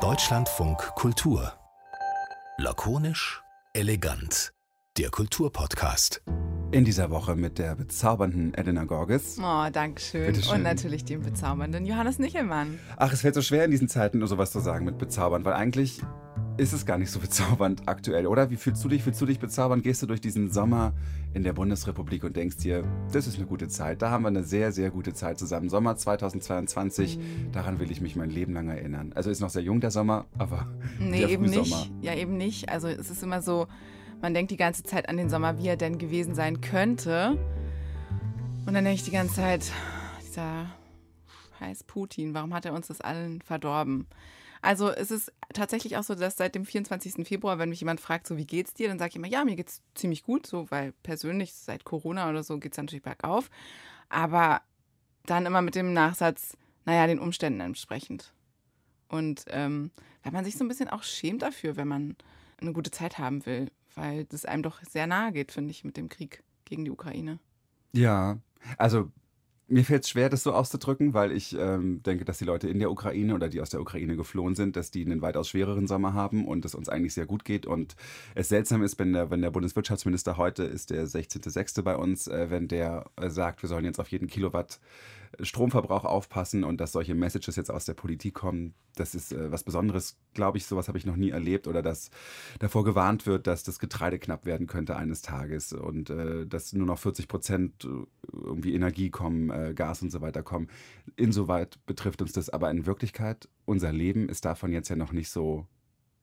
Deutschlandfunk Kultur. Lakonisch, elegant. Der Kulturpodcast. In dieser Woche mit der bezaubernden Elena Gorges. Oh, danke schön. Und natürlich dem bezaubernden Johannes Nichelmann. Ach, es fällt so schwer in diesen Zeiten nur sowas zu sagen mit bezaubernd, weil eigentlich ist es gar nicht so bezaubernd aktuell, oder? Wie fühlst du dich? Fühlst du dich bezaubernd? Gehst du durch diesen Sommer in der Bundesrepublik und denkst dir, das ist eine gute Zeit. Da haben wir eine sehr, sehr gute Zeit zusammen. Sommer 2022, mhm. daran will ich mich mein Leben lang erinnern. Also ist noch sehr jung der Sommer, aber nee, eben nicht. Ja, eben nicht. Also es ist immer so, man denkt die ganze Zeit an den Sommer, wie er denn gewesen sein könnte. Und dann denke ich die ganze Zeit, dieser heiß Putin, warum hat er uns das allen verdorben? Also es ist tatsächlich auch so, dass seit dem 24. Februar, wenn mich jemand fragt, so wie geht's dir, dann sage ich immer, ja, mir geht's ziemlich gut, so, weil persönlich seit Corona oder so geht's natürlich bergauf. Aber dann immer mit dem Nachsatz, naja, den Umständen entsprechend. Und ähm, weil man sich so ein bisschen auch schämt dafür, wenn man eine gute Zeit haben will, weil das einem doch sehr nahe geht, finde ich, mit dem Krieg gegen die Ukraine. Ja, also mir fällt es schwer, das so auszudrücken, weil ich ähm, denke, dass die Leute in der Ukraine oder die aus der Ukraine geflohen sind, dass die einen weitaus schwereren Sommer haben und es uns eigentlich sehr gut geht. Und es seltsam ist, wenn der, wenn der Bundeswirtschaftsminister heute ist, der 16.06. bei uns, äh, wenn der äh, sagt, wir sollen jetzt auf jeden Kilowatt Stromverbrauch aufpassen und dass solche Messages jetzt aus der Politik kommen, das ist äh, was Besonderes, glaube ich, sowas habe ich noch nie erlebt oder dass davor gewarnt wird, dass das Getreide knapp werden könnte eines Tages und äh, dass nur noch 40 Prozent äh, irgendwie Energie kommen, äh, Gas und so weiter kommen. Insoweit betrifft uns das, aber in Wirklichkeit, unser Leben ist davon jetzt ja noch nicht so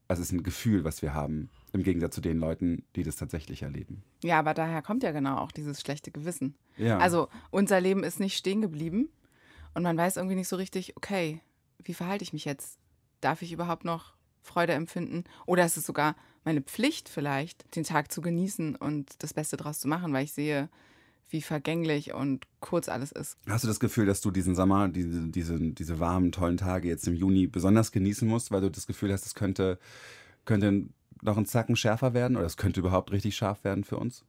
es ist ein Gefühl, was wir haben, im Gegensatz zu den Leuten, die das tatsächlich erleben. Ja, aber daher kommt ja genau auch dieses schlechte Gewissen. Ja. Also unser Leben ist nicht stehen geblieben und man weiß irgendwie nicht so richtig, okay, wie verhalte ich mich jetzt? Darf ich überhaupt noch Freude empfinden? Oder ist es sogar meine Pflicht vielleicht, den Tag zu genießen und das Beste draus zu machen, weil ich sehe, wie vergänglich und kurz alles ist. Hast du das Gefühl, dass du diesen Sommer, diese, diese, diese warmen, tollen Tage jetzt im Juni besonders genießen musst, weil du das Gefühl hast, es könnte, könnte noch ein Zacken schärfer werden oder es könnte überhaupt richtig scharf werden für uns?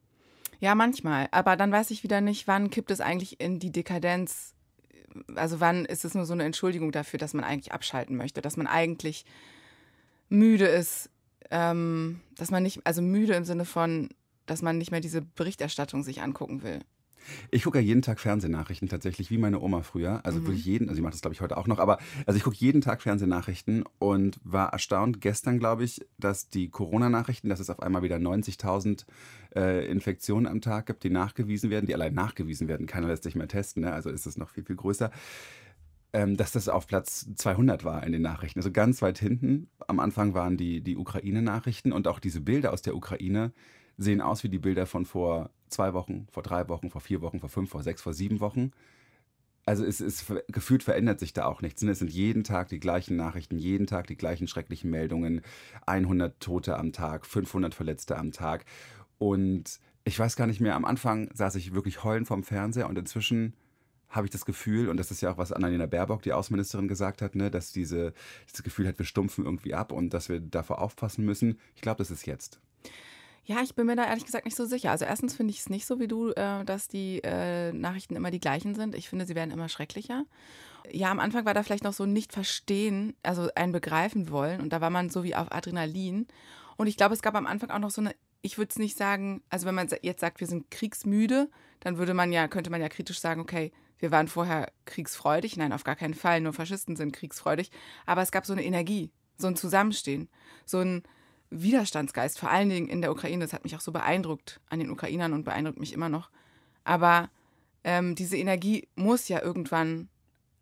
Ja, manchmal. Aber dann weiß ich wieder nicht, wann kippt es eigentlich in die Dekadenz. Also wann ist es nur so eine Entschuldigung dafür, dass man eigentlich abschalten möchte, dass man eigentlich müde ist, ähm, dass man nicht, also müde im Sinne von, dass man nicht mehr diese Berichterstattung sich angucken will. Ich gucke ja jeden Tag Fernsehnachrichten tatsächlich, wie meine Oma früher. Also mhm. wirklich jeden, also ich mache das glaube ich heute auch noch, aber also ich gucke jeden Tag Fernsehnachrichten und war erstaunt gestern, glaube ich, dass die Corona-Nachrichten, dass es auf einmal wieder 90.000 äh, Infektionen am Tag gibt, die nachgewiesen werden, die allein nachgewiesen werden. Keiner lässt sich mehr testen, ne? also ist es noch viel, viel größer. Ähm, dass das auf Platz 200 war in den Nachrichten. Also ganz weit hinten. Am Anfang waren die, die Ukraine-Nachrichten und auch diese Bilder aus der Ukraine sehen aus wie die Bilder von vor zwei Wochen, vor drei Wochen, vor vier Wochen, vor fünf, vor sechs, vor sieben Wochen. Also es ist gefühlt verändert sich da auch nichts. Es sind jeden Tag die gleichen Nachrichten, jeden Tag die gleichen schrecklichen Meldungen. 100 Tote am Tag, 500 Verletzte am Tag. Und ich weiß gar nicht mehr, am Anfang saß ich wirklich heulend vorm Fernseher und inzwischen habe ich das Gefühl, und das ist ja auch was Annalena Baerbock, die Außenministerin, gesagt hat, ne, dass diese, dieses Gefühl hat, wir stumpfen irgendwie ab und dass wir davor aufpassen müssen. Ich glaube, das ist jetzt. Ja, ich bin mir da ehrlich gesagt nicht so sicher. Also erstens finde ich es nicht so wie du, äh, dass die äh, Nachrichten immer die gleichen sind. Ich finde, sie werden immer schrecklicher. Ja, am Anfang war da vielleicht noch so nicht verstehen, also ein begreifen wollen. Und da war man so wie auf Adrenalin. Und ich glaube, es gab am Anfang auch noch so eine, ich würde es nicht sagen, also wenn man jetzt sagt, wir sind kriegsmüde, dann würde man ja, könnte man ja kritisch sagen, okay, wir waren vorher kriegsfreudig. Nein, auf gar keinen Fall. Nur Faschisten sind kriegsfreudig. Aber es gab so eine Energie, so ein Zusammenstehen, so ein Widerstandsgeist, vor allen Dingen in der Ukraine. Das hat mich auch so beeindruckt an den Ukrainern und beeindruckt mich immer noch. Aber ähm, diese Energie muss ja irgendwann,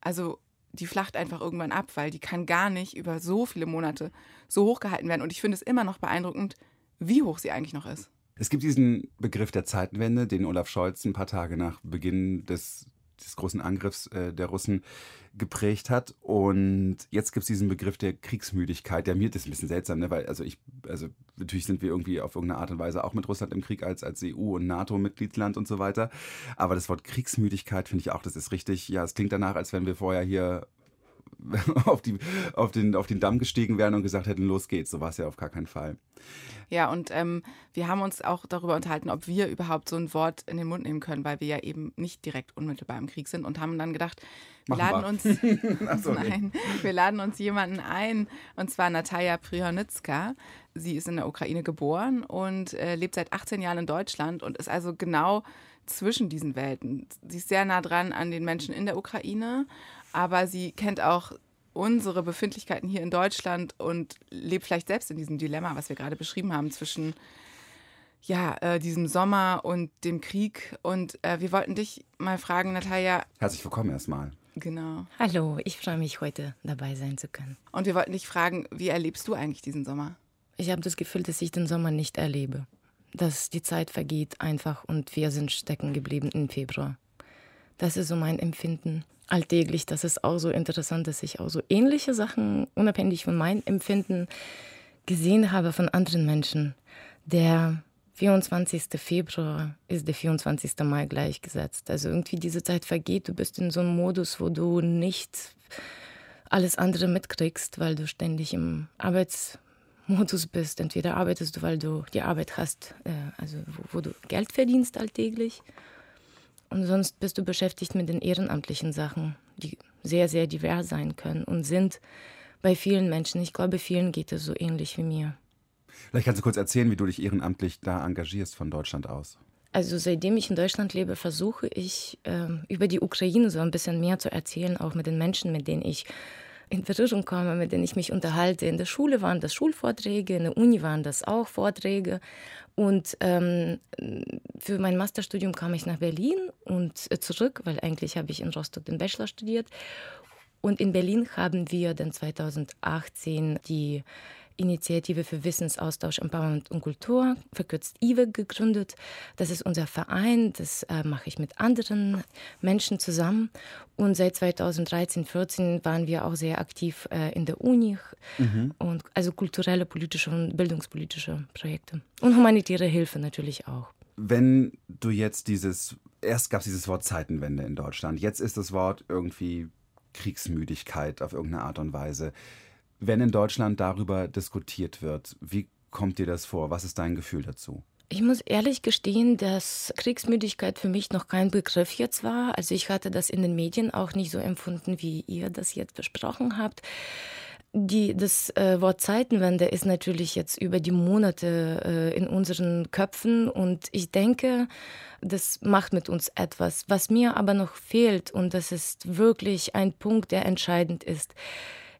also die flacht einfach irgendwann ab, weil die kann gar nicht über so viele Monate so hoch gehalten werden. Und ich finde es immer noch beeindruckend, wie hoch sie eigentlich noch ist. Es gibt diesen Begriff der Zeitenwende, den Olaf Scholz ein paar Tage nach Beginn des des großen Angriffs äh, der Russen geprägt hat. Und jetzt gibt es diesen Begriff der Kriegsmüdigkeit, der mir das ist ein bisschen seltsam, ne? weil also ich, also natürlich sind wir irgendwie auf irgendeine Art und Weise auch mit Russland im Krieg als, als EU- und NATO-Mitgliedsland und so weiter. Aber das Wort Kriegsmüdigkeit finde ich auch, das ist richtig, ja, es klingt danach, als wenn wir vorher hier auf, die, auf, den, auf den Damm gestiegen wären und gesagt hätten, los geht's. So war es ja auf gar keinen Fall. Ja, und ähm, wir haben uns auch darüber unterhalten, ob wir überhaupt so ein Wort in den Mund nehmen können, weil wir ja eben nicht direkt unmittelbar im Krieg sind und haben dann gedacht, wir laden uns so, nein, wir laden uns jemanden ein und zwar Natalia Prionitzka. Sie ist in der Ukraine geboren und äh, lebt seit 18 Jahren in Deutschland und ist also genau zwischen diesen Welten. Sie ist sehr nah dran an den Menschen in der Ukraine, aber sie kennt auch unsere Befindlichkeiten hier in Deutschland und lebt vielleicht selbst in diesem Dilemma, was wir gerade beschrieben haben, zwischen ja, äh, diesem Sommer und dem Krieg. Und äh, wir wollten dich mal fragen, Natalia. Herzlich willkommen erstmal. Genau. Hallo, ich freue mich heute dabei sein zu können. Und wir wollten dich fragen, wie erlebst du eigentlich diesen Sommer? Ich habe das Gefühl, dass ich den Sommer nicht erlebe. Dass die Zeit vergeht einfach und wir sind stecken geblieben im Februar. Das ist so mein Empfinden alltäglich. Das ist auch so interessant, dass ich auch so ähnliche Sachen, unabhängig von meinem Empfinden, gesehen habe von anderen Menschen. Der 24. Februar ist der 24. Mai gleichgesetzt. Also irgendwie diese Zeit vergeht. Du bist in so einem Modus, wo du nicht alles andere mitkriegst, weil du ständig im Arbeitsmodus bist. Entweder arbeitest du, weil du die Arbeit hast, äh, also wo, wo du Geld verdienst alltäglich und sonst bist du beschäftigt mit den ehrenamtlichen Sachen, die sehr, sehr divers sein können und sind bei vielen Menschen. Ich glaube, vielen geht es so ähnlich wie mir. Vielleicht kannst du kurz erzählen, wie du dich ehrenamtlich da engagierst von Deutschland aus. Also seitdem ich in Deutschland lebe, versuche ich äh, über die Ukraine so ein bisschen mehr zu erzählen, auch mit den Menschen, mit denen ich in Berührung komme, mit denen ich mich unterhalte. In der Schule waren das Schulvorträge, in der Uni waren das auch Vorträge. Und ähm, für mein Masterstudium kam ich nach Berlin und zurück, weil eigentlich habe ich in Rostock den Bachelor studiert. Und in Berlin haben wir dann 2018 die Initiative für Wissensaustausch, Empowerment und Kultur, verkürzt IWE, gegründet. Das ist unser Verein, das äh, mache ich mit anderen Menschen zusammen. Und seit 2013, 14 waren wir auch sehr aktiv äh, in der Uni mhm. und also kulturelle, politische und bildungspolitische Projekte. Und humanitäre Hilfe natürlich auch. Wenn du jetzt dieses, erst gab es dieses Wort Zeitenwende in Deutschland, jetzt ist das Wort irgendwie Kriegsmüdigkeit auf irgendeine Art und Weise. Wenn in Deutschland darüber diskutiert wird, wie kommt dir das vor? Was ist dein Gefühl dazu? Ich muss ehrlich gestehen, dass Kriegsmüdigkeit für mich noch kein Begriff jetzt war. Also ich hatte das in den Medien auch nicht so empfunden, wie ihr das jetzt besprochen habt. Die, das äh, Wort Zeitenwende ist natürlich jetzt über die Monate äh, in unseren Köpfen und ich denke, das macht mit uns etwas. Was mir aber noch fehlt und das ist wirklich ein Punkt, der entscheidend ist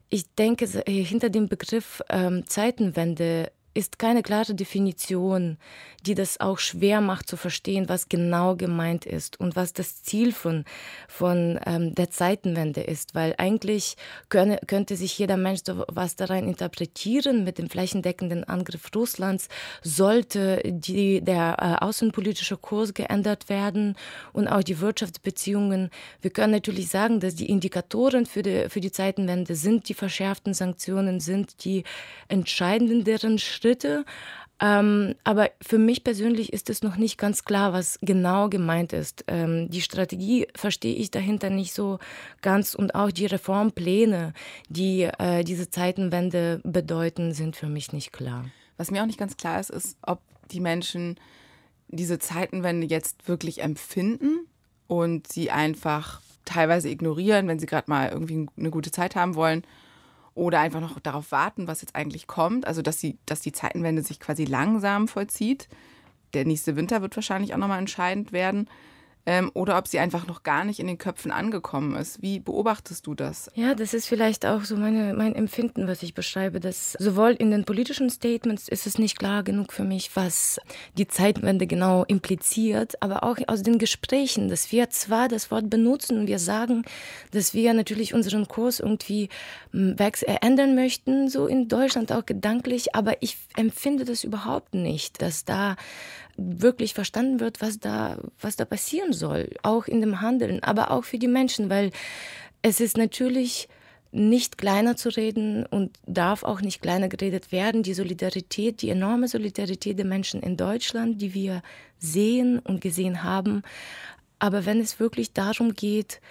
ich denke, äh, hinter dem Begriff ähm, Zeitenwende ist keine klare Definition, die das auch schwer macht zu verstehen, was genau gemeint ist und was das Ziel von, von ähm, der Zeitenwende ist. Weil eigentlich könne, könnte sich jeder Mensch so was daran interpretieren. Mit dem flächendeckenden Angriff Russlands sollte die, der äh, außenpolitische Kurs geändert werden und auch die Wirtschaftsbeziehungen. Wir können natürlich sagen, dass die Indikatoren für die, für die Zeitenwende sind die verschärften Sanktionen, sind die entscheidenden deren Schritte Schritte. Ähm, aber für mich persönlich ist es noch nicht ganz klar, was genau gemeint ist. Ähm, die Strategie verstehe ich dahinter nicht so ganz und auch die Reformpläne, die äh, diese Zeitenwende bedeuten, sind für mich nicht klar. Was mir auch nicht ganz klar ist, ist, ob die Menschen diese Zeitenwende jetzt wirklich empfinden und sie einfach teilweise ignorieren, wenn sie gerade mal irgendwie eine gute Zeit haben wollen oder einfach noch darauf warten, was jetzt eigentlich kommt. Also, dass, sie, dass die Zeitenwende sich quasi langsam vollzieht. Der nächste Winter wird wahrscheinlich auch nochmal entscheidend werden ähm, oder ob sie einfach noch gar nicht in den Köpfen angekommen ist. Wie beobachtest du das? Ja, das ist vielleicht auch so meine, mein Empfinden, was ich beschreibe. Dass sowohl in den politischen Statements ist es nicht klar genug für mich, was die Zeitwende genau impliziert, aber auch aus den Gesprächen, dass wir zwar das Wort benutzen, wir sagen, dass wir natürlich unseren Kurs irgendwie hm, ändern möchten, so in Deutschland auch gedanklich, aber ich empfinde das überhaupt nicht, dass da wirklich verstanden wird, was da, was da passieren soll, auch in dem Handeln, aber auch für die Menschen, weil es ist natürlich nicht kleiner zu reden und darf auch nicht kleiner geredet werden. Die Solidarität, die enorme Solidarität der Menschen in Deutschland, die wir sehen und gesehen haben. Aber wenn es wirklich darum geht,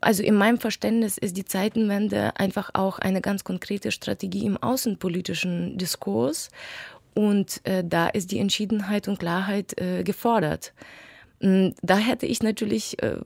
Also in meinem Verständnis ist die Zeitenwende einfach auch eine ganz konkrete Strategie im außenpolitischen Diskurs. Und äh, da ist die Entschiedenheit und Klarheit äh, gefordert. Mm, da hätte ich natürlich äh,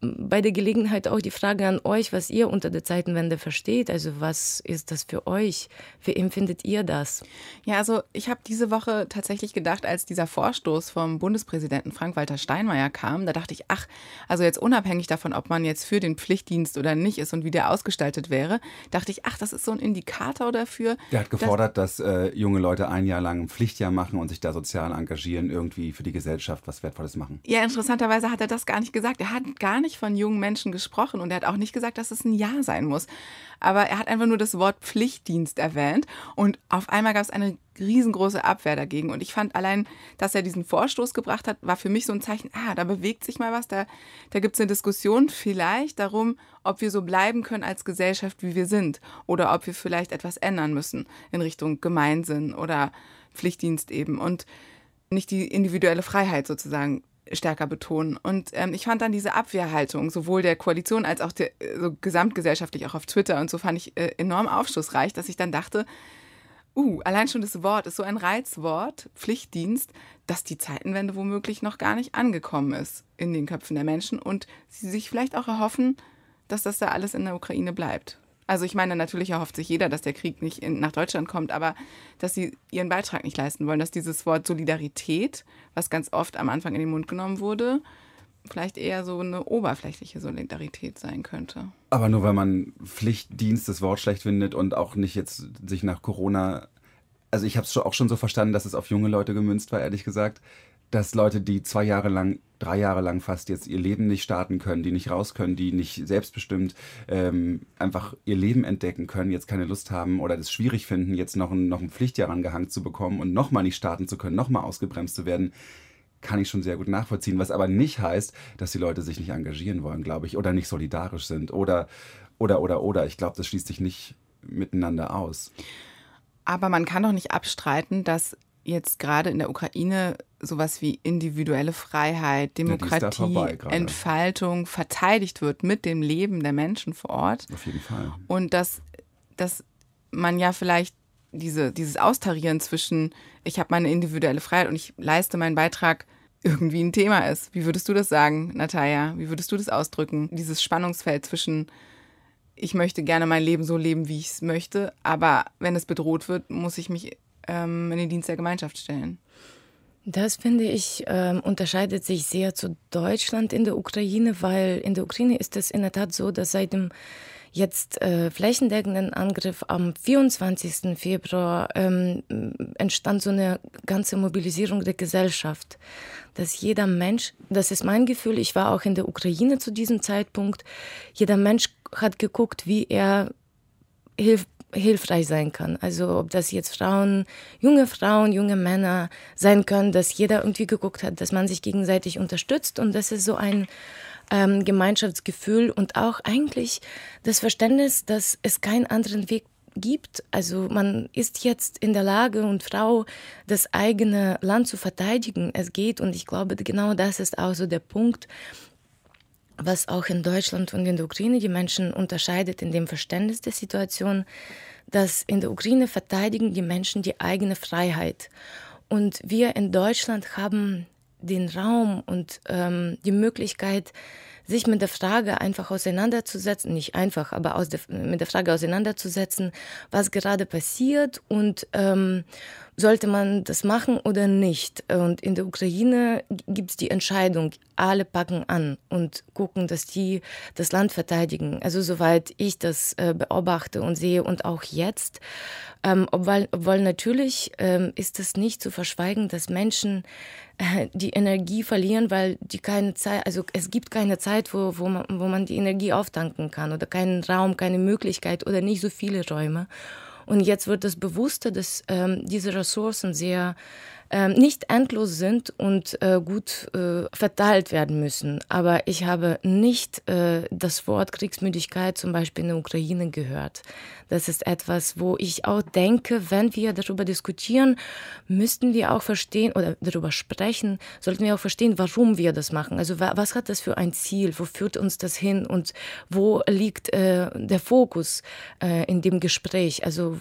bei der Gelegenheit auch die Frage an euch, was ihr unter der Zeitenwende versteht. Also was ist das für euch? Wie empfindet ihr das? Ja, also ich habe diese Woche tatsächlich gedacht, als dieser Vorstoß vom Bundespräsidenten Frank-Walter Steinmeier kam, da dachte ich, ach, also jetzt unabhängig davon, ob man jetzt für den Pflichtdienst oder nicht ist und wie der ausgestaltet wäre, dachte ich, ach, das ist so ein Indikator dafür. Der hat gefordert, dass, dass äh, junge Leute ein Jahr lang ein Pflichtjahr machen und sich da sozial engagieren, irgendwie für die Gesellschaft was Wertvolles machen. Ja, interessanterweise hat er das gar nicht gesagt. Er hat gar nicht von jungen Menschen gesprochen und er hat auch nicht gesagt, dass es ein Ja sein muss. Aber er hat einfach nur das Wort Pflichtdienst erwähnt und auf einmal gab es eine riesengroße Abwehr dagegen. Und ich fand allein, dass er diesen Vorstoß gebracht hat, war für mich so ein Zeichen, ah, da bewegt sich mal was, da, da gibt es eine Diskussion vielleicht darum, ob wir so bleiben können als Gesellschaft, wie wir sind oder ob wir vielleicht etwas ändern müssen in Richtung Gemeinsinn oder Pflichtdienst eben. Und nicht die individuelle Freiheit sozusagen stärker betonen. Und ähm, ich fand dann diese Abwehrhaltung sowohl der Koalition als auch der, so gesamtgesellschaftlich auch auf Twitter und so fand ich äh, enorm aufschlussreich, dass ich dann dachte, uh, allein schon das Wort ist so ein Reizwort, Pflichtdienst, dass die Zeitenwende womöglich noch gar nicht angekommen ist in den Köpfen der Menschen und sie sich vielleicht auch erhoffen, dass das da alles in der Ukraine bleibt. Also ich meine, natürlich erhofft sich jeder, dass der Krieg nicht in, nach Deutschland kommt, aber dass sie ihren Beitrag nicht leisten wollen, dass dieses Wort Solidarität, was ganz oft am Anfang in den Mund genommen wurde, vielleicht eher so eine oberflächliche Solidarität sein könnte. Aber nur weil man Pflichtdienst das Wort schlecht findet und auch nicht jetzt sich nach Corona, also ich habe es auch schon so verstanden, dass es auf junge Leute gemünzt war, ehrlich gesagt dass Leute, die zwei Jahre lang, drei Jahre lang fast jetzt ihr Leben nicht starten können, die nicht raus können, die nicht selbstbestimmt ähm, einfach ihr Leben entdecken können, jetzt keine Lust haben oder das schwierig finden, jetzt noch ein, noch ein Pflichtjahr angehangen zu bekommen und nochmal nicht starten zu können, nochmal ausgebremst zu werden, kann ich schon sehr gut nachvollziehen. Was aber nicht heißt, dass die Leute sich nicht engagieren wollen, glaube ich, oder nicht solidarisch sind oder, oder, oder, oder. Ich glaube, das schließt sich nicht miteinander aus. Aber man kann doch nicht abstreiten, dass jetzt gerade in der Ukraine sowas wie individuelle Freiheit, Demokratie, ja, Entfaltung verteidigt wird mit dem Leben der Menschen vor Ort. Auf jeden Fall. Und dass, dass man ja vielleicht diese, dieses Austarieren zwischen, ich habe meine individuelle Freiheit und ich leiste meinen Beitrag, irgendwie ein Thema ist. Wie würdest du das sagen, Natalia? Wie würdest du das ausdrücken? Dieses Spannungsfeld zwischen, ich möchte gerne mein Leben so leben, wie ich es möchte, aber wenn es bedroht wird, muss ich mich ähm, in den Dienst der Gemeinschaft stellen. Das finde ich ähm, unterscheidet sich sehr zu Deutschland in der Ukraine, weil in der Ukraine ist es in der Tat so, dass seit dem jetzt äh, flächendeckenden Angriff am 24. Februar ähm, entstand so eine ganze Mobilisierung der Gesellschaft, dass jeder Mensch, das ist mein Gefühl, ich war auch in der Ukraine zu diesem Zeitpunkt, jeder Mensch hat geguckt, wie er hilft hilfreich sein kann. Also ob das jetzt Frauen, junge Frauen, junge Männer sein können, dass jeder irgendwie geguckt hat, dass man sich gegenseitig unterstützt und das ist so ein ähm, Gemeinschaftsgefühl und auch eigentlich das Verständnis, dass es keinen anderen Weg gibt. Also man ist jetzt in der Lage und Frau, das eigene Land zu verteidigen. Es geht und ich glaube, genau das ist auch so der Punkt, was auch in Deutschland und in der Ukraine die Menschen unterscheidet in dem Verständnis der Situation, dass in der Ukraine verteidigen die Menschen die eigene Freiheit. Und wir in Deutschland haben den Raum und ähm, die Möglichkeit, sich mit der Frage einfach auseinanderzusetzen, nicht einfach, aber der, mit der Frage auseinanderzusetzen, was gerade passiert und ähm, sollte man das machen oder nicht. Und in der Ukraine gibt es die Entscheidung, alle packen an und gucken, dass die das Land verteidigen. Also soweit ich das äh, beobachte und sehe und auch jetzt. Ähm, obwohl, obwohl natürlich ähm, ist es nicht zu verschweigen, dass Menschen äh, die Energie verlieren, weil die keine Zeit, also es gibt keine Zeit, wo, wo, man, wo man die Energie auftanken kann oder keinen Raum, keine Möglichkeit oder nicht so viele Räume. Und jetzt wird es bewusster, dass ähm, diese Ressourcen sehr äh, nicht endlos sind und äh, gut äh, verteilt werden müssen. Aber ich habe nicht äh, das Wort Kriegsmüdigkeit zum Beispiel in der Ukraine gehört. Das ist etwas, wo ich auch denke, wenn wir darüber diskutieren, müssten wir auch verstehen oder darüber sprechen, sollten wir auch verstehen, warum wir das machen. Also was hat das für ein Ziel? Wo führt uns das hin? Und wo liegt äh, der Fokus äh, in dem Gespräch? Also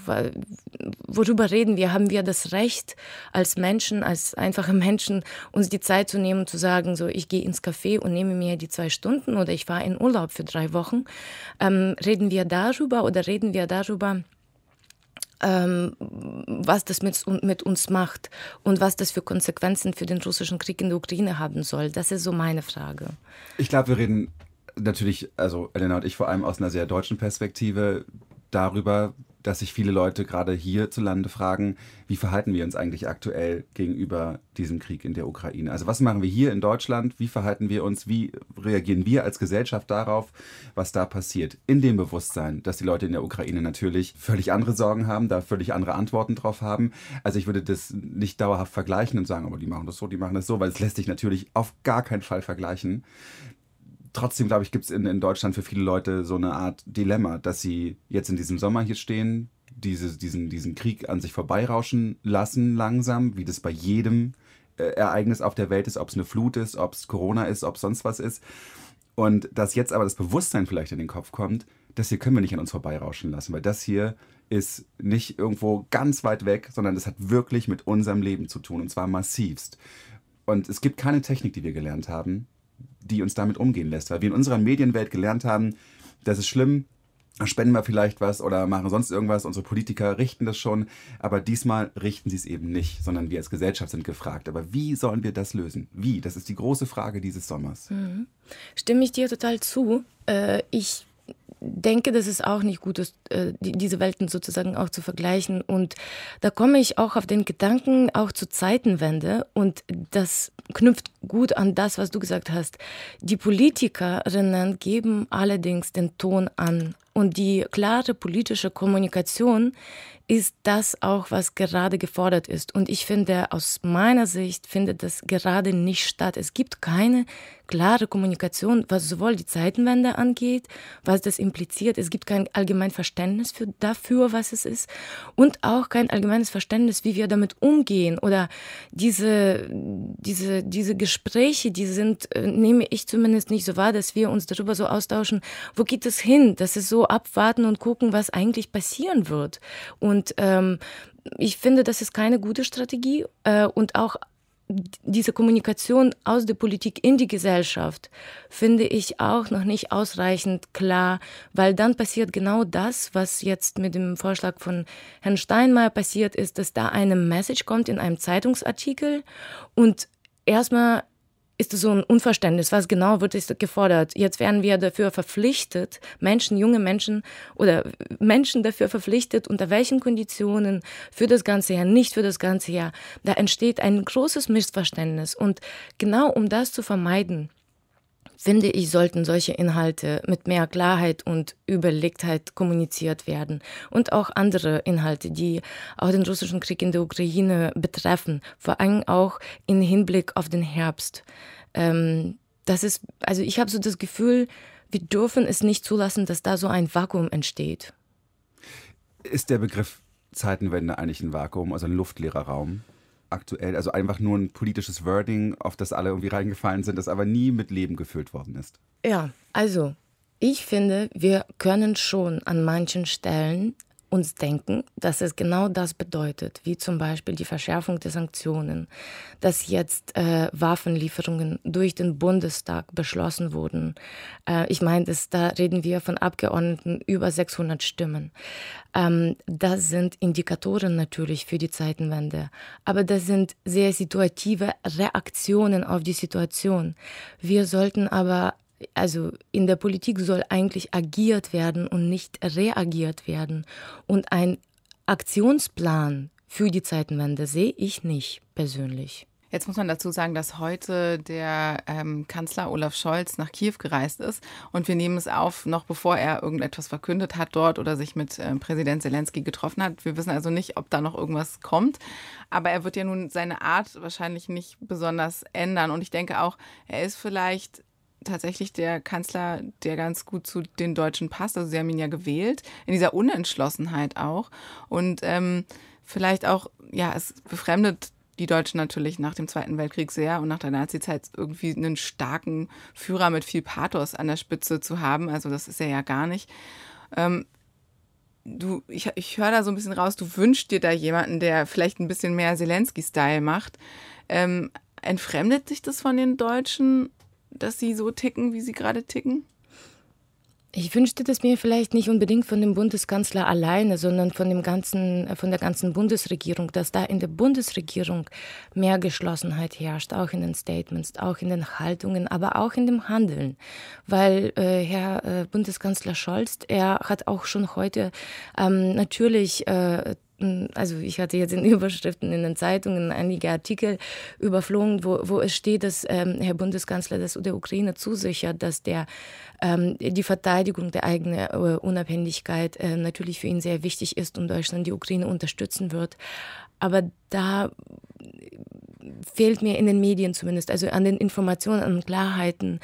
worüber reden wir? Haben wir das Recht als Menschen, als einfache Menschen, uns die Zeit zu nehmen, zu sagen, so ich gehe ins Café und nehme mir die zwei Stunden oder ich fahre in Urlaub für drei Wochen? Ähm, reden wir darüber oder reden wir darüber, ähm, was das mit, mit, uns macht und was das für Konsequenzen für den russischen Krieg in der Ukraine haben soll. Das ist so meine Frage. Ich glaube, wir reden natürlich, also Elena und ich vor allem aus einer sehr deutschen Perspektive darüber, dass sich viele Leute gerade hierzulande fragen, wie verhalten wir uns eigentlich aktuell gegenüber diesem Krieg in der Ukraine? Also was machen wir hier in Deutschland? Wie verhalten wir uns? Wie reagieren wir als Gesellschaft darauf, was da passiert? In dem Bewusstsein, dass die Leute in der Ukraine natürlich völlig andere Sorgen haben, da völlig andere Antworten drauf haben. Also ich würde das nicht dauerhaft vergleichen und sagen, aber die machen das so, die machen das so, weil es lässt sich natürlich auf gar keinen Fall vergleichen trotzdem, glaube ich, gibt es in, in Deutschland für viele Leute so eine Art Dilemma, dass sie jetzt in diesem Sommer hier stehen, diese, diesen, diesen Krieg an sich vorbeirauschen lassen langsam, wie das bei jedem äh, Ereignis auf der Welt ist, ob es eine Flut ist, ob es Corona ist, ob es sonst was ist. Und dass jetzt aber das Bewusstsein vielleicht in den Kopf kommt, das hier können wir nicht an uns vorbeirauschen lassen, weil das hier ist nicht irgendwo ganz weit weg, sondern das hat wirklich mit unserem Leben zu tun und zwar massivst. Und es gibt keine Technik, die wir gelernt haben, die uns damit umgehen lässt. Weil wir in unserer Medienwelt gelernt haben, das ist schlimm, spenden wir vielleicht was oder machen sonst irgendwas. Unsere Politiker richten das schon, aber diesmal richten sie es eben nicht, sondern wir als Gesellschaft sind gefragt. Aber wie sollen wir das lösen? Wie? Das ist die große Frage dieses Sommers. Mhm. Stimme ich dir total zu. Äh, ich denke, dass es auch nicht gut ist, äh, diese Welten sozusagen auch zu vergleichen. Und da komme ich auch auf den Gedanken auch zur Zeitenwende. Und das knüpft gut an das, was du gesagt hast. Die Politikerinnen geben allerdings den Ton an. Und die klare politische Kommunikation ist das auch, was gerade gefordert ist. Und ich finde, aus meiner Sicht findet das gerade nicht statt. Es gibt keine klare Kommunikation, was sowohl die Zeitenwende angeht, was das impliziert. Es gibt kein allgemein Verständnis für, dafür, was es ist und auch kein allgemeines Verständnis, wie wir damit umgehen oder diese, diese, diese Gespräche, die sind, äh, nehme ich zumindest nicht so wahr, dass wir uns darüber so austauschen, wo geht es hin, dass es so abwarten und gucken, was eigentlich passieren wird. Und ähm, ich finde, das ist keine gute Strategie äh, und auch diese Kommunikation aus der Politik in die Gesellschaft finde ich auch noch nicht ausreichend klar, weil dann passiert genau das, was jetzt mit dem Vorschlag von Herrn Steinmeier passiert ist, dass da eine Message kommt in einem Zeitungsartikel und erstmal ist so ein Unverständnis. Was genau wird ist gefordert? Jetzt werden wir dafür verpflichtet, Menschen, junge Menschen oder Menschen dafür verpflichtet, unter welchen Konditionen für das ganze Jahr, nicht für das ganze Jahr. Da entsteht ein großes Missverständnis. Und genau um das zu vermeiden, finde ich, sollten solche Inhalte mit mehr Klarheit und Überlegtheit kommuniziert werden. Und auch andere Inhalte, die auch den russischen Krieg in der Ukraine betreffen, vor allem auch im Hinblick auf den Herbst. Ähm, das ist, also ich habe so das Gefühl, wir dürfen es nicht zulassen, dass da so ein Vakuum entsteht. Ist der Begriff Zeitenwende eigentlich ein Vakuum, also ein luftleerer Raum? Aktuell, also einfach nur ein politisches Wording, auf das alle irgendwie reingefallen sind, das aber nie mit Leben gefüllt worden ist. Ja, also ich finde, wir können schon an manchen Stellen uns denken, dass es genau das bedeutet, wie zum Beispiel die Verschärfung der Sanktionen, dass jetzt äh, Waffenlieferungen durch den Bundestag beschlossen wurden. Äh, ich meine, da reden wir von Abgeordneten über 600 Stimmen. Ähm, das sind Indikatoren natürlich für die Zeitenwende, aber das sind sehr situative Reaktionen auf die Situation. Wir sollten aber also in der Politik soll eigentlich agiert werden und nicht reagiert werden. Und ein Aktionsplan für die Zeitenwende sehe ich nicht persönlich. Jetzt muss man dazu sagen, dass heute der ähm, Kanzler Olaf Scholz nach Kiew gereist ist und wir nehmen es auf, noch bevor er irgendetwas verkündet hat dort oder sich mit äh, Präsident Zelensky getroffen hat. Wir wissen also nicht, ob da noch irgendwas kommt, aber er wird ja nun seine Art wahrscheinlich nicht besonders ändern und ich denke auch, er ist vielleicht tatsächlich der Kanzler, der ganz gut zu den Deutschen passt. Also sie haben ihn ja gewählt, in dieser Unentschlossenheit auch. Und ähm, vielleicht auch, ja, es befremdet die Deutschen natürlich nach dem Zweiten Weltkrieg sehr und nach der Nazizeit irgendwie einen starken Führer mit viel Pathos an der Spitze zu haben. Also das ist er ja gar nicht. Ähm, du, ich, ich höre da so ein bisschen raus, du wünschst dir da jemanden, der vielleicht ein bisschen mehr Zelensky-Style macht. Ähm, entfremdet sich das von den Deutschen, dass sie so ticken, wie sie gerade ticken? Ich wünschte das mir vielleicht nicht unbedingt von dem Bundeskanzler alleine, sondern von dem ganzen, von der ganzen Bundesregierung, dass da in der Bundesregierung mehr Geschlossenheit herrscht, auch in den Statements, auch in den Haltungen, aber auch in dem Handeln. Weil äh, Herr äh, Bundeskanzler Scholz, er hat auch schon heute ähm, natürlich äh, also ich hatte jetzt in Überschriften in den Zeitungen einige Artikel überflogen, wo, wo es steht, dass ähm, Herr Bundeskanzler das der Ukraine zusichert, dass der ähm, die Verteidigung der eigenen äh, Unabhängigkeit äh, natürlich für ihn sehr wichtig ist und Deutschland die Ukraine unterstützen wird. Aber da fehlt mir in den Medien zumindest, also an den Informationen, an Klarheiten,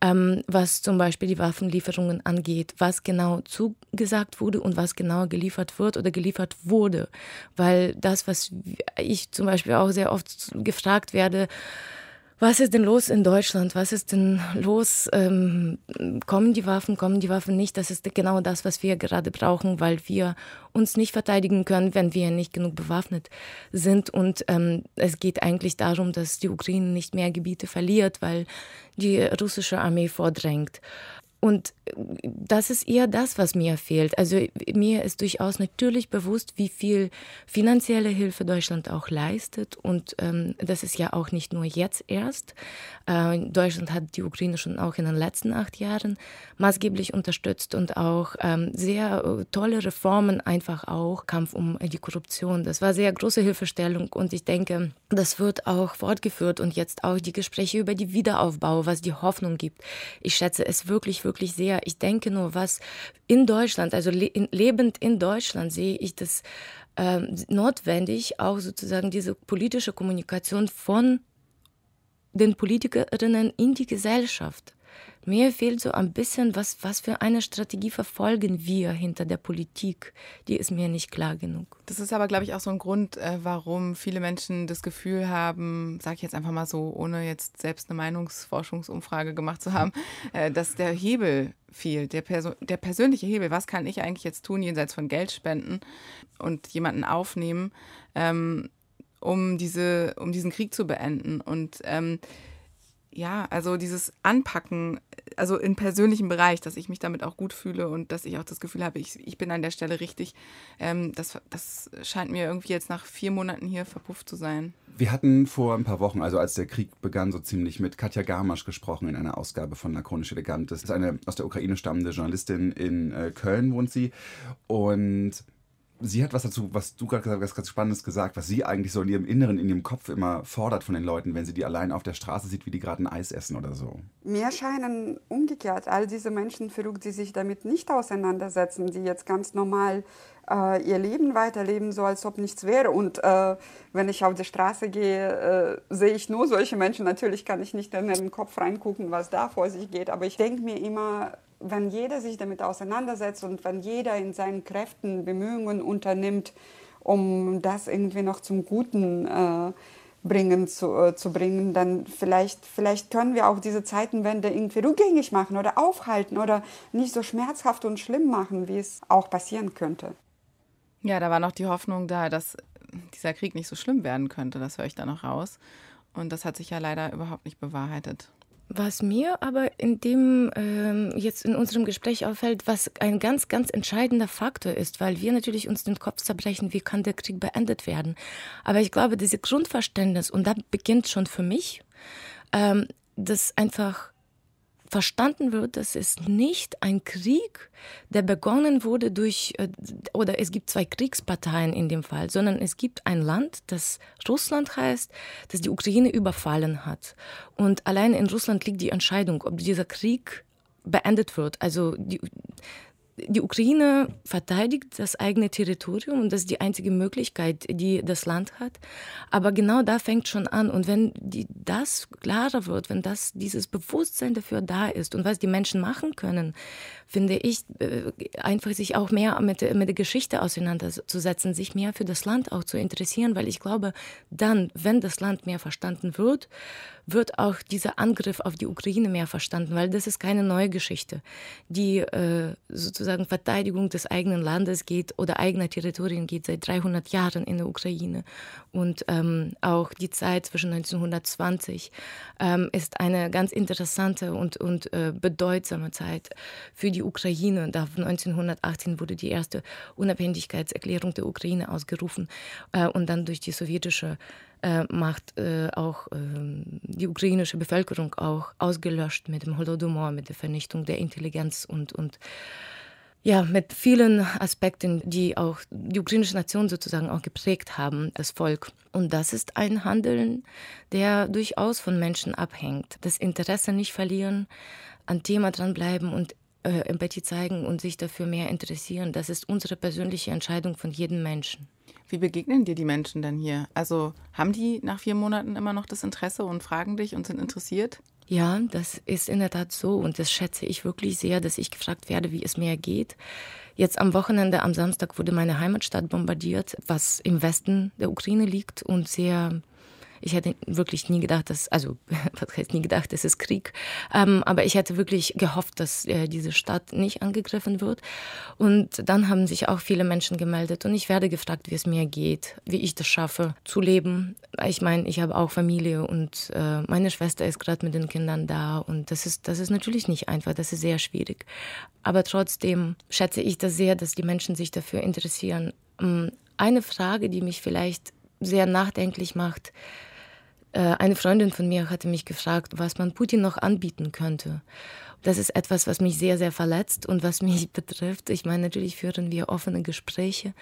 ähm, was zum Beispiel die Waffenlieferungen angeht, was genau zugesagt wurde und was genau geliefert wird oder geliefert wurde. Weil das, was ich zum Beispiel auch sehr oft gefragt werde, was ist denn los in Deutschland? Was ist denn los? Ähm, kommen die Waffen, kommen die Waffen nicht? Das ist genau das, was wir gerade brauchen, weil wir uns nicht verteidigen können, wenn wir nicht genug bewaffnet sind. Und ähm, es geht eigentlich darum, dass die Ukraine nicht mehr Gebiete verliert, weil die russische Armee vordrängt. Und das ist eher das, was mir fehlt. Also mir ist durchaus natürlich bewusst, wie viel finanzielle Hilfe Deutschland auch leistet. Und ähm, das ist ja auch nicht nur jetzt erst. Äh, Deutschland hat die Ukraine schon auch in den letzten acht Jahren maßgeblich unterstützt und auch ähm, sehr äh, tolle Reformen, einfach auch Kampf um die Korruption. Das war sehr große Hilfestellung und ich denke, das wird auch fortgeführt und jetzt auch die Gespräche über die Wiederaufbau, was die Hoffnung gibt. Ich schätze es wirklich, wirklich sehr. Ich denke nur, was in Deutschland, also le lebend in Deutschland, sehe ich das äh, notwendig, auch sozusagen diese politische Kommunikation von den Politikerinnen in die Gesellschaft. Mir fehlt so ein bisschen, was, was für eine Strategie verfolgen wir hinter der Politik. Die ist mir nicht klar genug. Das ist aber, glaube ich, auch so ein Grund, äh, warum viele Menschen das Gefühl haben, sage ich jetzt einfach mal so, ohne jetzt selbst eine Meinungsforschungsumfrage gemacht zu haben, äh, dass der Hebel fehlt, der, Perso der persönliche Hebel. Was kann ich eigentlich jetzt tun, jenseits von Geld spenden und jemanden aufnehmen, ähm, um, diese, um diesen Krieg zu beenden? Und ähm, ja, also dieses Anpacken, also im persönlichen Bereich, dass ich mich damit auch gut fühle und dass ich auch das Gefühl habe, ich, ich bin an der Stelle richtig, ähm, das, das scheint mir irgendwie jetzt nach vier Monaten hier verpufft zu sein. Wir hatten vor ein paar Wochen, also als der Krieg begann, so ziemlich mit Katja Garmasch gesprochen in einer Ausgabe von Lakonisch Elegant. Das ist eine aus der Ukraine stammende Journalistin in äh, Köln, wohnt sie. Und sie hat was dazu, was du gerade gesagt hast, ganz Spannendes gesagt, was sie eigentlich so in ihrem Inneren, in ihrem Kopf immer fordert von den Leuten, wenn sie die allein auf der Straße sieht, wie die gerade ein Eis essen oder so. Mir scheinen umgekehrt all diese Menschen verrückt, die sich damit nicht auseinandersetzen, die jetzt ganz normal äh, ihr Leben weiterleben, so als ob nichts wäre. Und äh, wenn ich auf die Straße gehe, äh, sehe ich nur solche Menschen. Natürlich kann ich nicht in den Kopf reingucken, was da vor sich geht, aber ich denke mir immer, wenn jeder sich damit auseinandersetzt und wenn jeder in seinen Kräften Bemühungen unternimmt, um das irgendwie noch zum Guten äh, bringen, zu, äh, zu bringen, dann vielleicht, vielleicht können wir auch diese Zeitenwende irgendwie rückgängig machen oder aufhalten oder nicht so schmerzhaft und schlimm machen, wie es auch passieren könnte. Ja, da war noch die Hoffnung da, dass dieser Krieg nicht so schlimm werden könnte. Das höre ich da noch raus. Und das hat sich ja leider überhaupt nicht bewahrheitet. Was mir aber in dem ähm, jetzt in unserem Gespräch auffällt, was ein ganz, ganz entscheidender Faktor ist, weil wir natürlich uns den Kopf zerbrechen, wie kann der Krieg beendet werden. Aber ich glaube, dieses Grundverständnis, und da beginnt schon für mich, ähm, dass einfach verstanden wird, dass es nicht ein Krieg, der begonnen wurde durch, äh, oder es gibt zwei Kriegsparteien in dem Fall, sondern es gibt ein Land, das Russland heißt, das die Ukraine überfallen hat. Und allein in Russland liegt die Entscheidung, ob dieser Krieg beendet wird. Also die, die Ukraine verteidigt das eigene Territorium und das ist die einzige Möglichkeit, die das Land hat. Aber genau da fängt schon an. Und wenn die, das klarer wird, wenn das dieses Bewusstsein dafür da ist und was die Menschen machen können, finde ich, äh, einfach sich auch mehr mit, mit der Geschichte auseinanderzusetzen, sich mehr für das Land auch zu interessieren, weil ich glaube, dann, wenn das Land mehr verstanden wird, wird auch dieser Angriff auf die Ukraine mehr verstanden, weil das ist keine neue Geschichte. Die äh, sozusagen Verteidigung des eigenen Landes geht oder eigener Territorien geht seit 300 Jahren in der Ukraine. Und ähm, auch die Zeit zwischen 1920 ähm, ist eine ganz interessante und, und äh, bedeutsame Zeit für die Ukraine. Da 1918 wurde die erste Unabhängigkeitserklärung der Ukraine ausgerufen äh, und dann durch die sowjetische äh, Macht äh, auch ähm, die ukrainische Bevölkerung auch ausgelöscht mit dem Holodomor, mit der Vernichtung der Intelligenz und, und ja, mit vielen Aspekten, die auch die ukrainische Nation sozusagen auch geprägt haben, das Volk. Und das ist ein Handeln, der durchaus von Menschen abhängt. Das Interesse nicht verlieren, an Thema dranbleiben und äh, Empathie zeigen und sich dafür mehr interessieren. Das ist unsere persönliche Entscheidung von jedem Menschen. Wie begegnen dir die Menschen denn hier? Also haben die nach vier Monaten immer noch das Interesse und fragen dich und sind interessiert? Ja, das ist in der Tat so und das schätze ich wirklich sehr, dass ich gefragt werde, wie es mir geht. Jetzt am Wochenende, am Samstag, wurde meine Heimatstadt bombardiert, was im Westen der Ukraine liegt und sehr ich hätte wirklich nie gedacht, dass, also, was heißt nie gedacht, es ist Krieg, ähm, aber ich hätte wirklich gehofft, dass äh, diese Stadt nicht angegriffen wird. Und dann haben sich auch viele Menschen gemeldet und ich werde gefragt, wie es mir geht, wie ich das schaffe, zu leben. Ich meine, ich habe auch Familie und äh, meine Schwester ist gerade mit den Kindern da und das ist, das ist natürlich nicht einfach, das ist sehr schwierig. Aber trotzdem schätze ich das sehr, dass die Menschen sich dafür interessieren. Ähm, eine Frage, die mich vielleicht sehr nachdenklich macht, eine Freundin von mir hatte mich gefragt, was man Putin noch anbieten könnte. Das ist etwas, was mich sehr, sehr verletzt und was mich betrifft. Ich meine, natürlich führen wir offene Gespräche,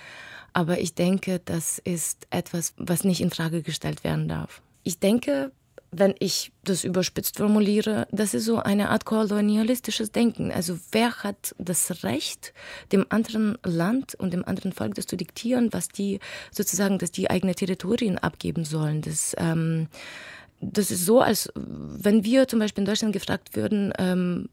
aber ich denke, das ist etwas, was nicht in Frage gestellt werden darf. Ich denke, wenn ich das überspitzt formuliere, das ist so eine Art kolonialistisches Denken. Also wer hat das Recht, dem anderen Land und dem anderen Volk das zu diktieren, was die sozusagen, dass die eigene Territorien abgeben sollen. Das, ähm, das ist so, als wenn wir zum Beispiel in Deutschland gefragt würden, ähm,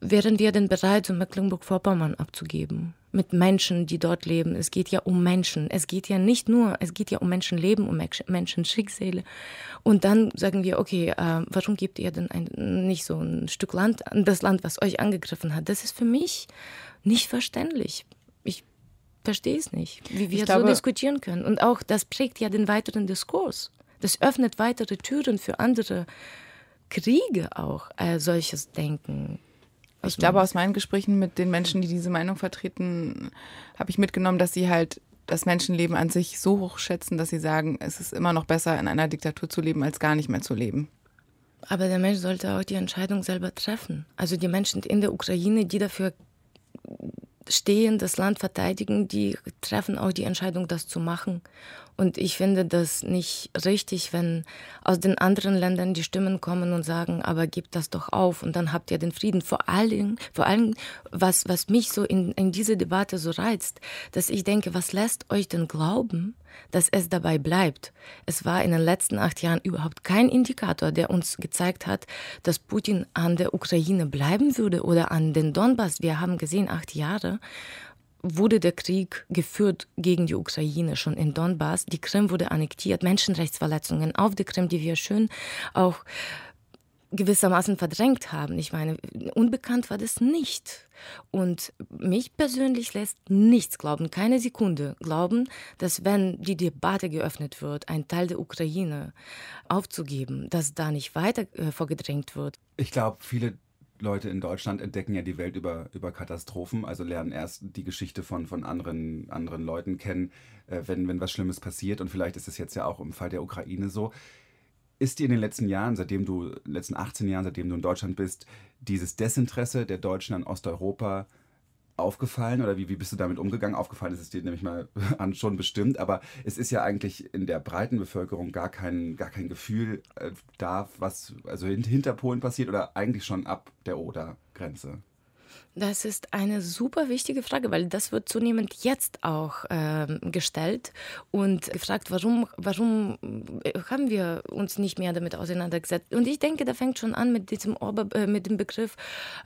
wären wir denn bereit, so Mecklenburg-Vorpommern abzugeben? Mit Menschen, die dort leben. Es geht ja um Menschen. Es geht ja nicht nur, es geht ja um Menschenleben, um Menschenschicksale. Und dann sagen wir, okay, äh, warum gebt ihr denn ein, nicht so ein Stück Land an das Land, was euch angegriffen hat? Das ist für mich nicht verständlich. Ich verstehe es nicht, wie wir glaube, so diskutieren können. Und auch das prägt ja den weiteren Diskurs. Das öffnet weitere Türen für andere Kriege auch, äh, solches Denken. Ich glaube, aus meinen Gesprächen mit den Menschen, die diese Meinung vertreten, habe ich mitgenommen, dass sie halt das Menschenleben an sich so hoch schätzen, dass sie sagen, es ist immer noch besser, in einer Diktatur zu leben, als gar nicht mehr zu leben. Aber der Mensch sollte auch die Entscheidung selber treffen. Also die Menschen in der Ukraine, die dafür stehen, das Land verteidigen, die treffen auch die Entscheidung, das zu machen. Und ich finde das nicht richtig, wenn aus den anderen Ländern die Stimmen kommen und sagen, aber gebt das doch auf und dann habt ihr den Frieden. Vor allem, vor allem was, was mich so in, in diese Debatte so reizt, dass ich denke, was lässt euch denn glauben, dass es dabei bleibt? Es war in den letzten acht Jahren überhaupt kein Indikator, der uns gezeigt hat, dass Putin an der Ukraine bleiben würde oder an den Donbass. Wir haben gesehen, acht Jahre wurde der Krieg geführt gegen die Ukraine schon in Donbass. Die Krim wurde annektiert, Menschenrechtsverletzungen auf der Krim, die wir schön auch gewissermaßen verdrängt haben. Ich meine, unbekannt war das nicht. Und mich persönlich lässt nichts glauben, keine Sekunde glauben, dass wenn die Debatte geöffnet wird, ein Teil der Ukraine aufzugeben, dass da nicht weiter äh, vorgedrängt wird. Ich glaube, viele Leute in Deutschland entdecken ja die Welt über, über Katastrophen, also lernen erst die Geschichte von, von anderen, anderen Leuten kennen, äh, wenn, wenn was Schlimmes passiert. Und vielleicht ist es jetzt ja auch im Fall der Ukraine so. Ist dir in den letzten Jahren, seitdem du, letzten 18 Jahren, seitdem du in Deutschland bist, dieses Desinteresse der Deutschen an Osteuropa aufgefallen oder wie, wie bist du damit umgegangen? Aufgefallen ist es dir nämlich mal an schon bestimmt, aber es ist ja eigentlich in der breiten Bevölkerung gar kein, gar kein Gefühl äh, da, was also hinter Polen passiert oder eigentlich schon ab der Oder-Grenze. Das ist eine super wichtige Frage, weil das wird zunehmend jetzt auch äh, gestellt und gefragt, warum, warum äh, haben wir uns nicht mehr damit auseinandergesetzt? Und ich denke, da fängt schon an mit diesem Ober, äh, mit dem Begriff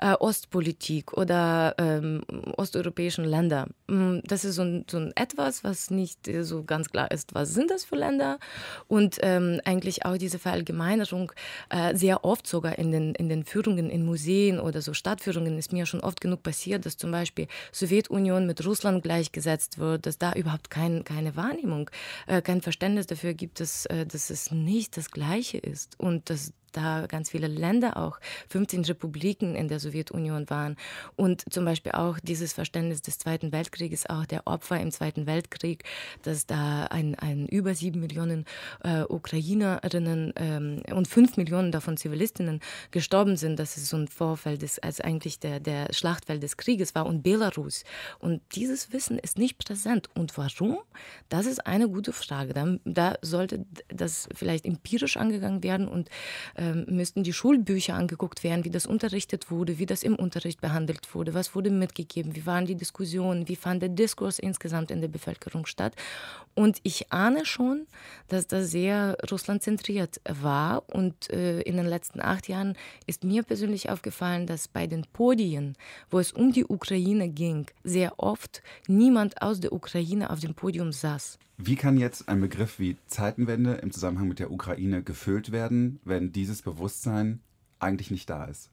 äh, Ostpolitik oder ähm, osteuropäischen Länder. Mm, das ist so ein, so ein etwas, was nicht so ganz klar ist, was sind das für Länder? Und ähm, eigentlich auch diese Verallgemeinerung äh, sehr oft sogar in den, in den Führungen in Museen oder so Stadtführungen ist mir schon oft genug passiert, dass zum Beispiel Sowjetunion mit Russland gleichgesetzt wird, dass da überhaupt kein, keine Wahrnehmung, äh, kein Verständnis dafür gibt, dass, äh, dass es nicht das Gleiche ist und dass da ganz viele Länder auch, 15 Republiken in der Sowjetunion waren und zum Beispiel auch dieses Verständnis des Zweiten Weltkrieges, auch der Opfer im Zweiten Weltkrieg, dass da ein, ein über sieben Millionen äh, Ukrainerinnen ähm, und fünf Millionen davon Zivilistinnen gestorben sind. Das ist so ein Vorfeld, des, als eigentlich der, der Schlachtfeld des Krieges war und Belarus. Und dieses Wissen ist nicht präsent. Und warum? Das ist eine gute Frage. Da, da sollte das vielleicht empirisch angegangen werden und äh, müssten die Schulbücher angeguckt werden, wie das unterrichtet wurde, wie das im Unterricht behandelt wurde, was wurde mitgegeben, wie waren die Diskussionen, wie fand der Diskurs insgesamt in der Bevölkerung statt. Und ich ahne schon, dass das sehr russlandzentriert war. Und äh, in den letzten acht Jahren ist mir persönlich aufgefallen, dass bei den Podien, wo es um die Ukraine ging, sehr oft niemand aus der Ukraine auf dem Podium saß. Wie kann jetzt ein Begriff wie Zeitenwende im Zusammenhang mit der Ukraine gefüllt werden, wenn dieses Bewusstsein eigentlich nicht da ist?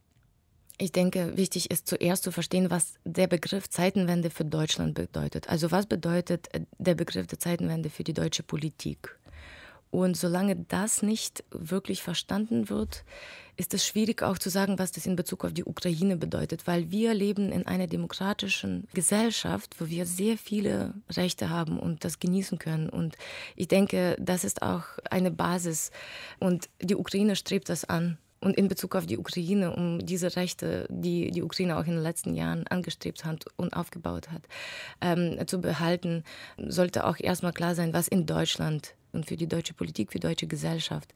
Ich denke, wichtig ist zuerst zu verstehen, was der Begriff Zeitenwende für Deutschland bedeutet. Also was bedeutet der Begriff der Zeitenwende für die deutsche Politik? Und solange das nicht wirklich verstanden wird, ist es schwierig auch zu sagen, was das in Bezug auf die Ukraine bedeutet, weil wir leben in einer demokratischen Gesellschaft, wo wir sehr viele Rechte haben und das genießen können. Und ich denke, das ist auch eine Basis. Und die Ukraine strebt das an. Und in Bezug auf die Ukraine, um diese Rechte, die die Ukraine auch in den letzten Jahren angestrebt hat und aufgebaut hat, ähm, zu behalten, sollte auch erstmal klar sein, was in Deutschland und für die deutsche Politik, für die deutsche Gesellschaft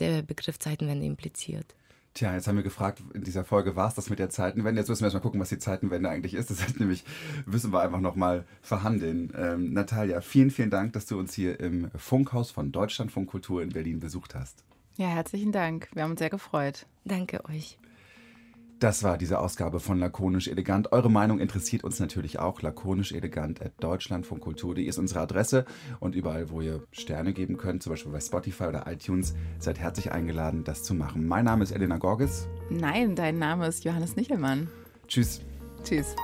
der Begriff Zeitenwende impliziert. Tja, jetzt haben wir gefragt, in dieser Folge war es das mit der Zeitenwende. Jetzt müssen wir erstmal gucken, was die Zeitenwende eigentlich ist. Das heißt nämlich, müssen wir einfach nochmal verhandeln. Ähm, Natalia, vielen, vielen Dank, dass du uns hier im Funkhaus von Deutschlandfunk Kultur in Berlin besucht hast. Ja, herzlichen Dank. Wir haben uns sehr gefreut. Danke euch. Das war diese Ausgabe von Lakonisch Elegant. Eure Meinung interessiert uns natürlich auch. Lakonisch Elegant at deutschlandfunkkultur.de ist unsere Adresse und überall, wo ihr Sterne geben könnt, zum Beispiel bei Spotify oder iTunes, seid herzlich eingeladen, das zu machen. Mein Name ist Elena Gorges. Nein, dein Name ist Johannes Nichelmann. Tschüss. Tschüss.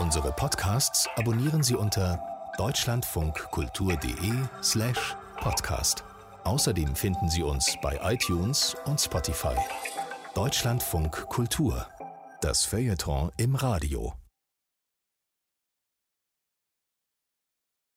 Unsere Podcasts abonnieren Sie unter deutschlandfunkkultur.de slash podcast. Außerdem finden Sie uns bei iTunes und Spotify. Deutschlandfunk Kultur. Das Feuilleton im Radio.